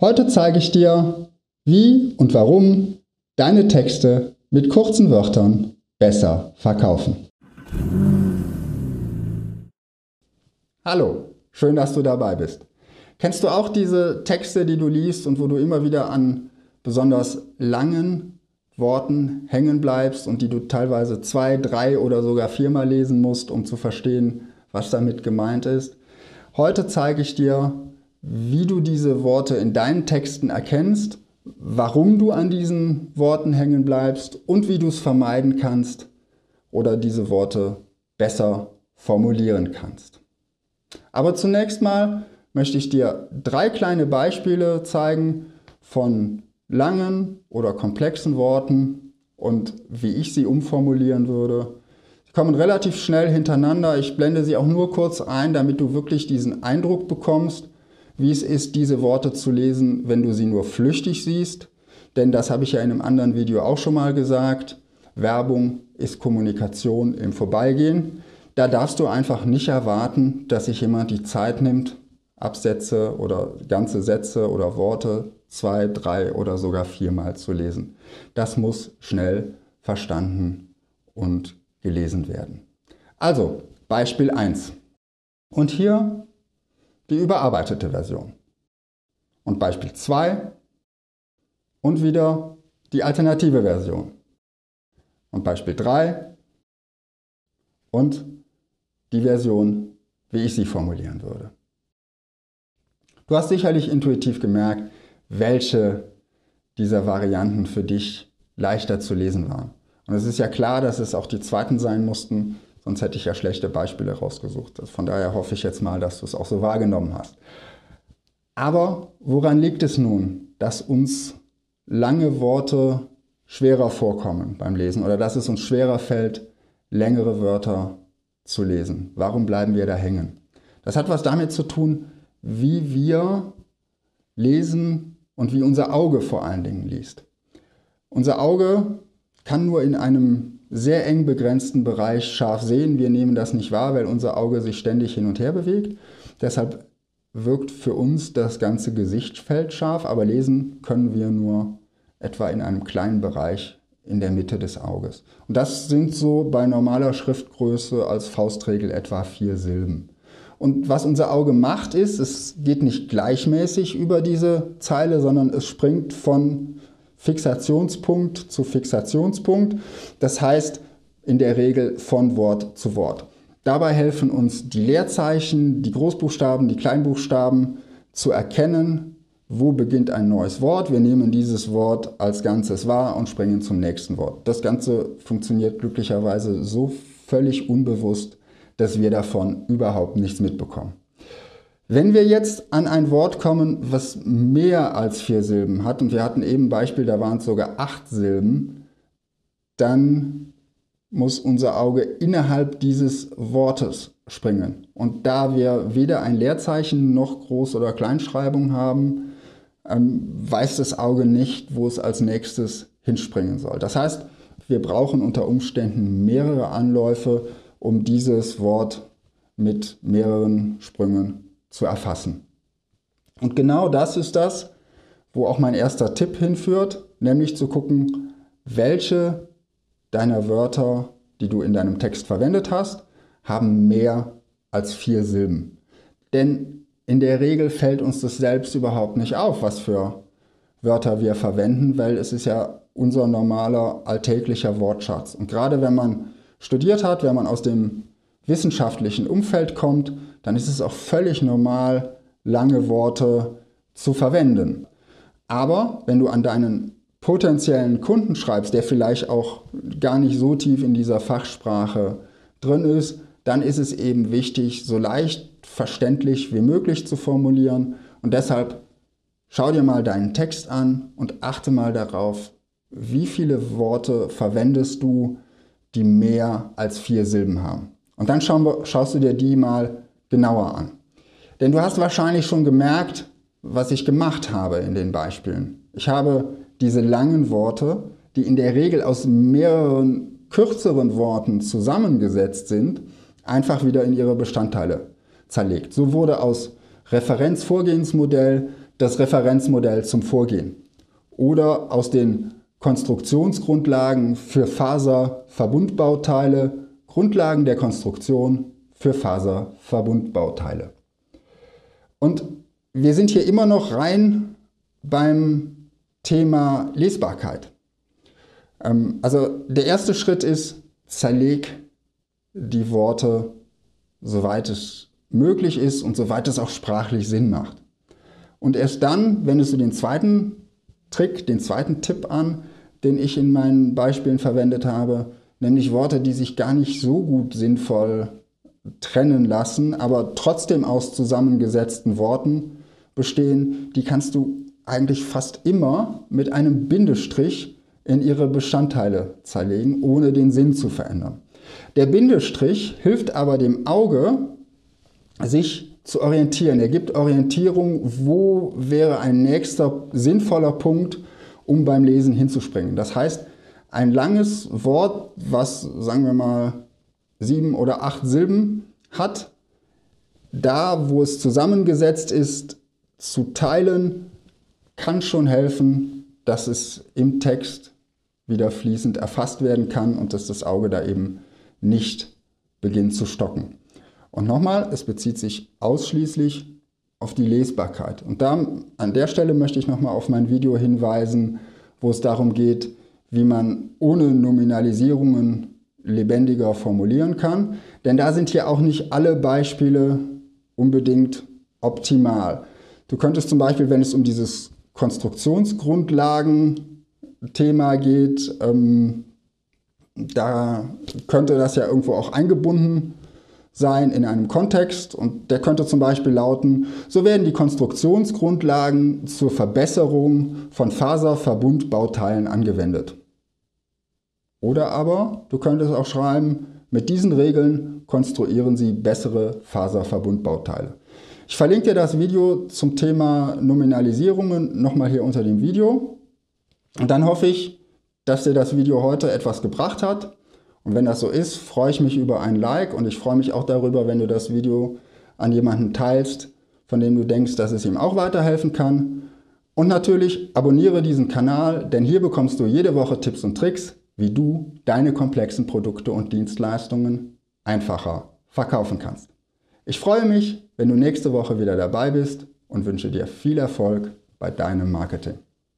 Heute zeige ich dir, wie und warum deine Texte mit kurzen Wörtern besser verkaufen. Hallo, schön, dass du dabei bist. Kennst du auch diese Texte, die du liest und wo du immer wieder an besonders langen Worten hängen bleibst und die du teilweise zwei, drei oder sogar viermal lesen musst, um zu verstehen, was damit gemeint ist? Heute zeige ich dir, wie du diese Worte in deinen Texten erkennst, warum du an diesen Worten hängen bleibst und wie du es vermeiden kannst oder diese Worte besser formulieren kannst. Aber zunächst mal möchte ich dir drei kleine Beispiele zeigen von langen oder komplexen Worten und wie ich sie umformulieren würde. Sie kommen relativ schnell hintereinander. Ich blende sie auch nur kurz ein, damit du wirklich diesen Eindruck bekommst, wie es ist, diese Worte zu lesen, wenn du sie nur flüchtig siehst. Denn das habe ich ja in einem anderen Video auch schon mal gesagt. Werbung ist Kommunikation im Vorbeigehen. Da darfst du einfach nicht erwarten, dass sich jemand die Zeit nimmt, Absätze oder ganze Sätze oder Worte zwei, drei oder sogar viermal zu lesen. Das muss schnell verstanden und gelesen werden. Also, Beispiel 1. Und hier die überarbeitete Version. Und Beispiel 2 und wieder die alternative Version. Und Beispiel 3 und die Version, wie ich sie formulieren würde. Du hast sicherlich intuitiv gemerkt, welche dieser Varianten für dich leichter zu lesen waren. Und es ist ja klar, dass es auch die zweiten sein mussten, Sonst hätte ich ja schlechte Beispiele rausgesucht. Von daher hoffe ich jetzt mal, dass du es auch so wahrgenommen hast. Aber woran liegt es nun, dass uns lange Worte schwerer vorkommen beim Lesen oder dass es uns schwerer fällt, längere Wörter zu lesen? Warum bleiben wir da hängen? Das hat was damit zu tun, wie wir lesen und wie unser Auge vor allen Dingen liest. Unser Auge kann nur in einem sehr eng begrenzten Bereich scharf sehen. Wir nehmen das nicht wahr, weil unser Auge sich ständig hin und her bewegt. Deshalb wirkt für uns das ganze Gesichtsfeld scharf, aber lesen können wir nur etwa in einem kleinen Bereich in der Mitte des Auges. Und das sind so bei normaler Schriftgröße als Faustregel etwa vier Silben. Und was unser Auge macht, ist, es geht nicht gleichmäßig über diese Zeile, sondern es springt von Fixationspunkt zu Fixationspunkt. Das heißt in der Regel von Wort zu Wort. Dabei helfen uns die Leerzeichen, die Großbuchstaben, die Kleinbuchstaben zu erkennen, wo beginnt ein neues Wort. Wir nehmen dieses Wort als Ganzes wahr und springen zum nächsten Wort. Das Ganze funktioniert glücklicherweise so völlig unbewusst, dass wir davon überhaupt nichts mitbekommen. Wenn wir jetzt an ein Wort kommen, was mehr als vier Silben hat, und wir hatten eben ein Beispiel, da waren es sogar acht Silben, dann muss unser Auge innerhalb dieses Wortes springen. Und da wir weder ein Leerzeichen noch Groß- oder Kleinschreibung haben, ähm, weiß das Auge nicht, wo es als nächstes hinspringen soll. Das heißt, wir brauchen unter Umständen mehrere Anläufe, um dieses Wort mit mehreren Sprüngen zu erfassen. Und genau das ist das, wo auch mein erster Tipp hinführt, nämlich zu gucken, welche deiner Wörter, die du in deinem Text verwendet hast, haben mehr als vier Silben. Denn in der Regel fällt uns das selbst überhaupt nicht auf, was für Wörter wir verwenden, weil es ist ja unser normaler alltäglicher Wortschatz. Und gerade wenn man studiert hat, wenn man aus dem wissenschaftlichen Umfeld kommt, dann ist es auch völlig normal, lange Worte zu verwenden. Aber wenn du an deinen potenziellen Kunden schreibst, der vielleicht auch gar nicht so tief in dieser Fachsprache drin ist, dann ist es eben wichtig, so leicht verständlich wie möglich zu formulieren. Und deshalb schau dir mal deinen Text an und achte mal darauf, wie viele Worte verwendest du, die mehr als vier Silben haben. Und dann schaust du dir die mal genauer an. Denn du hast wahrscheinlich schon gemerkt, was ich gemacht habe in den Beispielen. Ich habe diese langen Worte, die in der Regel aus mehreren kürzeren Worten zusammengesetzt sind, einfach wieder in ihre Bestandteile zerlegt. So wurde aus Referenzvorgehensmodell das Referenzmodell zum Vorgehen oder aus den Konstruktionsgrundlagen für Faserverbundbauteile, Grundlagen der Konstruktion für Faserverbundbauteile. Und wir sind hier immer noch rein beim Thema Lesbarkeit. Ähm, also der erste Schritt ist, zerleg die Worte, soweit es möglich ist und soweit es auch sprachlich Sinn macht. Und erst dann wendest du den zweiten Trick, den zweiten Tipp an, den ich in meinen Beispielen verwendet habe, nämlich Worte, die sich gar nicht so gut sinnvoll trennen lassen, aber trotzdem aus zusammengesetzten Worten bestehen, die kannst du eigentlich fast immer mit einem Bindestrich in ihre Bestandteile zerlegen, ohne den Sinn zu verändern. Der Bindestrich hilft aber dem Auge, sich zu orientieren. Er gibt Orientierung, wo wäre ein nächster sinnvoller Punkt, um beim Lesen hinzuspringen. Das heißt, ein langes Wort, was, sagen wir mal, sieben oder acht Silben hat, da, wo es zusammengesetzt ist, zu teilen, kann schon helfen, dass es im Text wieder fließend erfasst werden kann und dass das Auge da eben nicht beginnt zu stocken. Und nochmal, es bezieht sich ausschließlich auf die Lesbarkeit. Und da an der Stelle möchte ich nochmal auf mein Video hinweisen, wo es darum geht, wie man ohne Nominalisierungen lebendiger formulieren kann. Denn da sind hier auch nicht alle Beispiele unbedingt optimal. Du könntest zum Beispiel, wenn es um dieses Konstruktionsgrundlagen-Thema geht, ähm, da könnte das ja irgendwo auch eingebunden sein in einem Kontext und der könnte zum Beispiel lauten, so werden die Konstruktionsgrundlagen zur Verbesserung von Faserverbundbauteilen angewendet. Oder aber du könntest auch schreiben, mit diesen Regeln konstruieren Sie bessere Faserverbundbauteile. Ich verlinke dir das Video zum Thema Nominalisierungen nochmal hier unter dem Video. Und dann hoffe ich, dass dir das Video heute etwas gebracht hat. Und wenn das so ist, freue ich mich über ein Like und ich freue mich auch darüber, wenn du das Video an jemanden teilst, von dem du denkst, dass es ihm auch weiterhelfen kann. Und natürlich abonniere diesen Kanal, denn hier bekommst du jede Woche Tipps und Tricks, wie du deine komplexen Produkte und Dienstleistungen einfacher verkaufen kannst. Ich freue mich, wenn du nächste Woche wieder dabei bist und wünsche dir viel Erfolg bei deinem Marketing.